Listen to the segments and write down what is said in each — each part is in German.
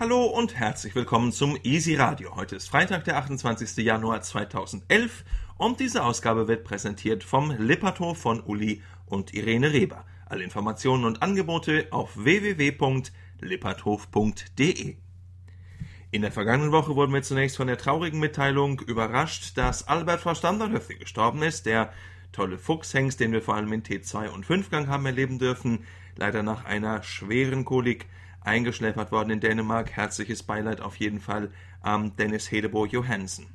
Hallo und herzlich willkommen zum Easy Radio. Heute ist Freitag, der 28. Januar 2011 und diese Ausgabe wird präsentiert vom Lipperthof von Uli und Irene Reber. Alle Informationen und Angebote auf www.lipperthof.de. In der vergangenen Woche wurden wir zunächst von der traurigen Mitteilung überrascht, dass Albert von Standardhöfte gestorben ist, der tolle Fuchshengst, den wir vor allem in T2 und 5-Gang haben erleben dürfen, leider nach einer schweren Kolik eingeschläfert worden in Dänemark. Herzliches Beileid auf jeden Fall am Dennis Hedebo Johansen.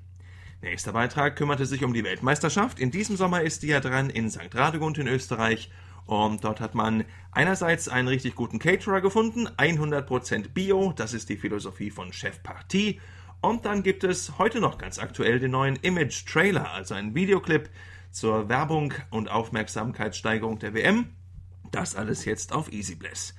Nächster Beitrag kümmerte sich um die Weltmeisterschaft. In diesem Sommer ist die ja dran in St. Radegund in Österreich. Und dort hat man einerseits einen richtig guten Caterer gefunden, 100% Bio, das ist die Philosophie von Chef Partie. Und dann gibt es heute noch ganz aktuell den neuen Image Trailer, also einen Videoclip zur Werbung und Aufmerksamkeitssteigerung der WM. Das alles jetzt auf EasyBless.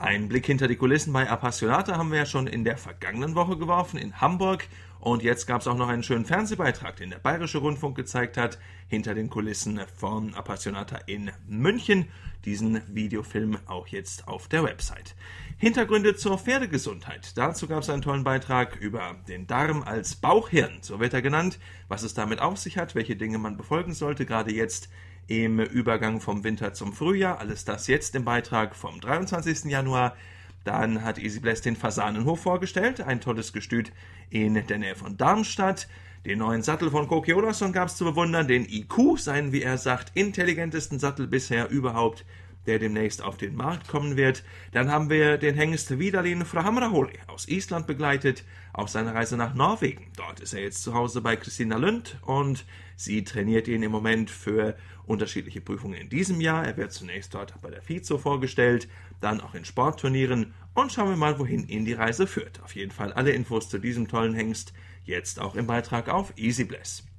Ein Blick hinter die Kulissen bei Appassionata haben wir ja schon in der vergangenen Woche geworfen in Hamburg und jetzt gab es auch noch einen schönen Fernsehbeitrag, den der Bayerische Rundfunk gezeigt hat, hinter den Kulissen von Appassionata in München. Diesen Videofilm auch jetzt auf der Website. Hintergründe zur Pferdegesundheit. Dazu gab es einen tollen Beitrag über den Darm als Bauchhirn, so wird er genannt, was es damit auf sich hat, welche Dinge man befolgen sollte, gerade jetzt im Übergang vom Winter zum Frühjahr. Alles das jetzt im Beitrag vom 23. Januar. Dann hat EasyBless den Fasanenhof vorgestellt, ein tolles Gestüt in der Nähe von Darmstadt. Den neuen Sattel von Koki Oderson gab es zu bewundern, den IQ, seinen, wie er sagt, intelligentesten Sattel bisher überhaupt der demnächst auf den Markt kommen wird. Dann haben wir den Hengst Vidalin Frahamraholi aus Island begleitet auf seiner Reise nach Norwegen. Dort ist er jetzt zu Hause bei Christina Lund und sie trainiert ihn im Moment für unterschiedliche Prüfungen in diesem Jahr. Er wird zunächst dort bei der FIZO vorgestellt, dann auch in Sportturnieren und schauen wir mal, wohin ihn die Reise führt. Auf jeden Fall alle Infos zu diesem tollen Hengst jetzt auch im Beitrag auf EasyBless.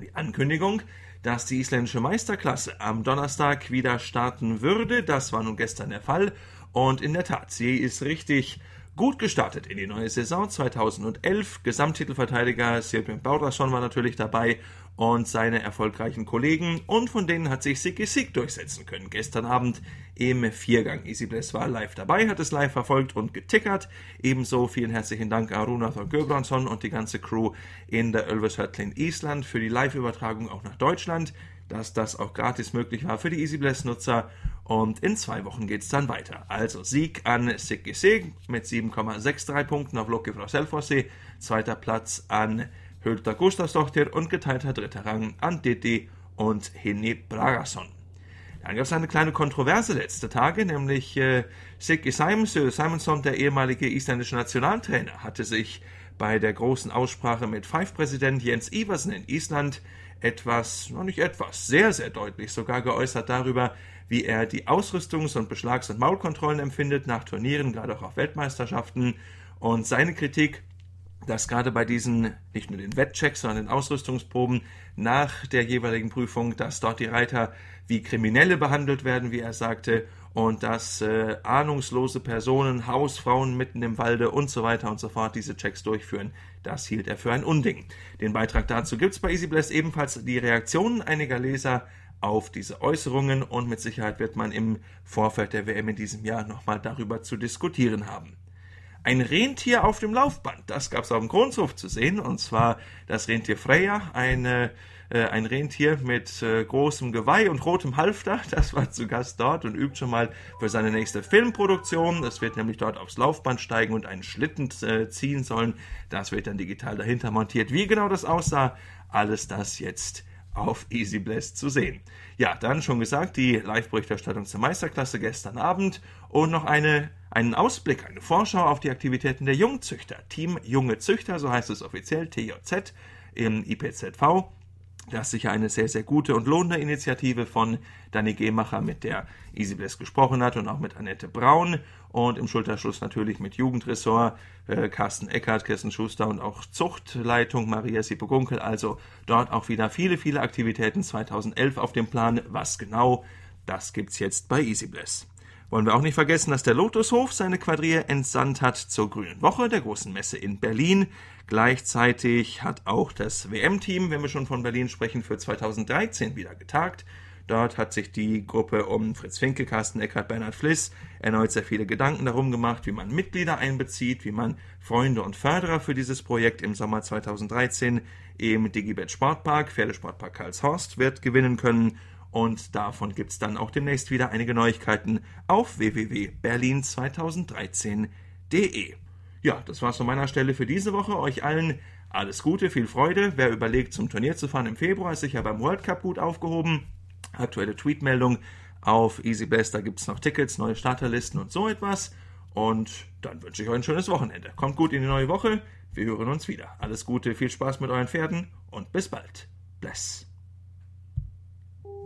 Die Ankündigung dass die isländische Meisterklasse am Donnerstag wieder starten würde. Das war nun gestern der Fall. Und in der Tat, sie ist richtig gut gestartet in die neue Saison 2011. Gesamttitelverteidiger Sirbjörn Baudrason war natürlich dabei und seine erfolgreichen Kollegen und von denen hat sich Siki Sik durchsetzen können. Gestern Abend im Viergang. Easy Bless war live dabei, hat es live verfolgt und getickert. Ebenso vielen herzlichen Dank Arunathor Göbranson und die ganze Crew in der Ölvershöttlin Island für die Live-Übertragung auch nach Deutschland, dass das auch gratis möglich war für die Easy Bless Nutzer. Und in zwei Wochen geht es dann weiter. Also Sieg an Sik mit 7,63 Punkten auf Loki Frau Selfossi. Zweiter Platz an Hülter Gustavsdottir und geteilter dritter Rang an Didi und Henny Bragason. Dann gab es eine kleine Kontroverse letzte Tage, nämlich äh, Siggy Simonson, der ehemalige isländische Nationaltrainer, hatte sich bei der großen Aussprache mit Five-Präsident Jens Iversen in Island etwas, noch nicht etwas, sehr, sehr deutlich sogar geäußert darüber, wie er die Ausrüstungs- und Beschlags- und Maulkontrollen empfindet nach Turnieren, gerade auch auf Weltmeisterschaften. Und seine Kritik dass gerade bei diesen, nicht nur den Wettchecks, sondern den Ausrüstungsproben nach der jeweiligen Prüfung, dass dort die Reiter wie Kriminelle behandelt werden, wie er sagte, und dass äh, ahnungslose Personen, Hausfrauen mitten im Walde und so weiter und so fort diese Checks durchführen. Das hielt er für ein Unding. Den Beitrag dazu gibt es bei EasyBless ebenfalls die Reaktionen einiger Leser auf diese Äußerungen und mit Sicherheit wird man im Vorfeld der WM in diesem Jahr nochmal darüber zu diskutieren haben ein Rentier auf dem Laufband. Das gab es auf dem Grundhof zu sehen, und zwar das Rentier Freya, eine, äh, ein Rentier mit äh, großem Geweih und rotem Halfter. Das war zu Gast dort und übt schon mal für seine nächste Filmproduktion. Es wird nämlich dort aufs Laufband steigen und einen Schlitten äh, ziehen sollen. Das wird dann digital dahinter montiert. Wie genau das aussah, alles das jetzt auf Easy Blast zu sehen. Ja, dann schon gesagt, die Live-Berichterstattung zur Meisterklasse gestern Abend und noch eine, einen Ausblick, eine Vorschau auf die Aktivitäten der Jungzüchter. Team Junge Züchter, so heißt es offiziell, TJZ im IPZV. Das ist sicher eine sehr, sehr gute und lohnende Initiative von Danny Gehmacher, mit der EasyBless gesprochen hat und auch mit Annette Braun und im Schulterschluss natürlich mit Jugendressort äh, Carsten Eckert, Kirsten Schuster und auch Zuchtleitung Maria Siepe-Gunkel. Also dort auch wieder viele, viele Aktivitäten 2011 auf dem Plan. Was genau, das gibt's jetzt bei EasyBless. Wollen wir auch nicht vergessen, dass der Lotushof seine Quadrille entsandt hat zur Grünen Woche, der großen Messe in Berlin. Gleichzeitig hat auch das WM-Team, wenn wir schon von Berlin sprechen, für 2013 wieder getagt. Dort hat sich die Gruppe um Fritz Finke, Carsten Eckert, Bernhard Fliss erneut sehr viele Gedanken darum gemacht, wie man Mitglieder einbezieht, wie man Freunde und Förderer für dieses Projekt im Sommer 2013 im Digibet Sportpark, Pferdesportpark Karlshorst wird gewinnen können. Und davon gibt es dann auch demnächst wieder einige Neuigkeiten auf www.berlin2013.de. Ja, das war's von meiner Stelle für diese Woche. Euch allen alles Gute, viel Freude. Wer überlegt, zum Turnier zu fahren im Februar, ist sicher beim World Cup gut aufgehoben. Aktuelle Tweetmeldung auf EasyBest, da gibt es noch Tickets, neue Starterlisten und so etwas. Und dann wünsche ich euch ein schönes Wochenende. Kommt gut in die neue Woche. Wir hören uns wieder. Alles Gute, viel Spaß mit euren Pferden und bis bald. Bless.